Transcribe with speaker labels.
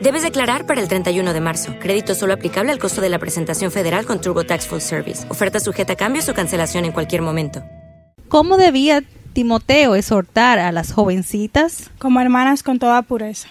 Speaker 1: Debes declarar para el 31 de marzo. Crédito solo aplicable al costo de la presentación federal con TurboTax Full Service. Oferta sujeta a cambios o cancelación en cualquier momento.
Speaker 2: ¿Cómo debía Timoteo exhortar a las jovencitas?
Speaker 3: Como hermanas con toda pureza.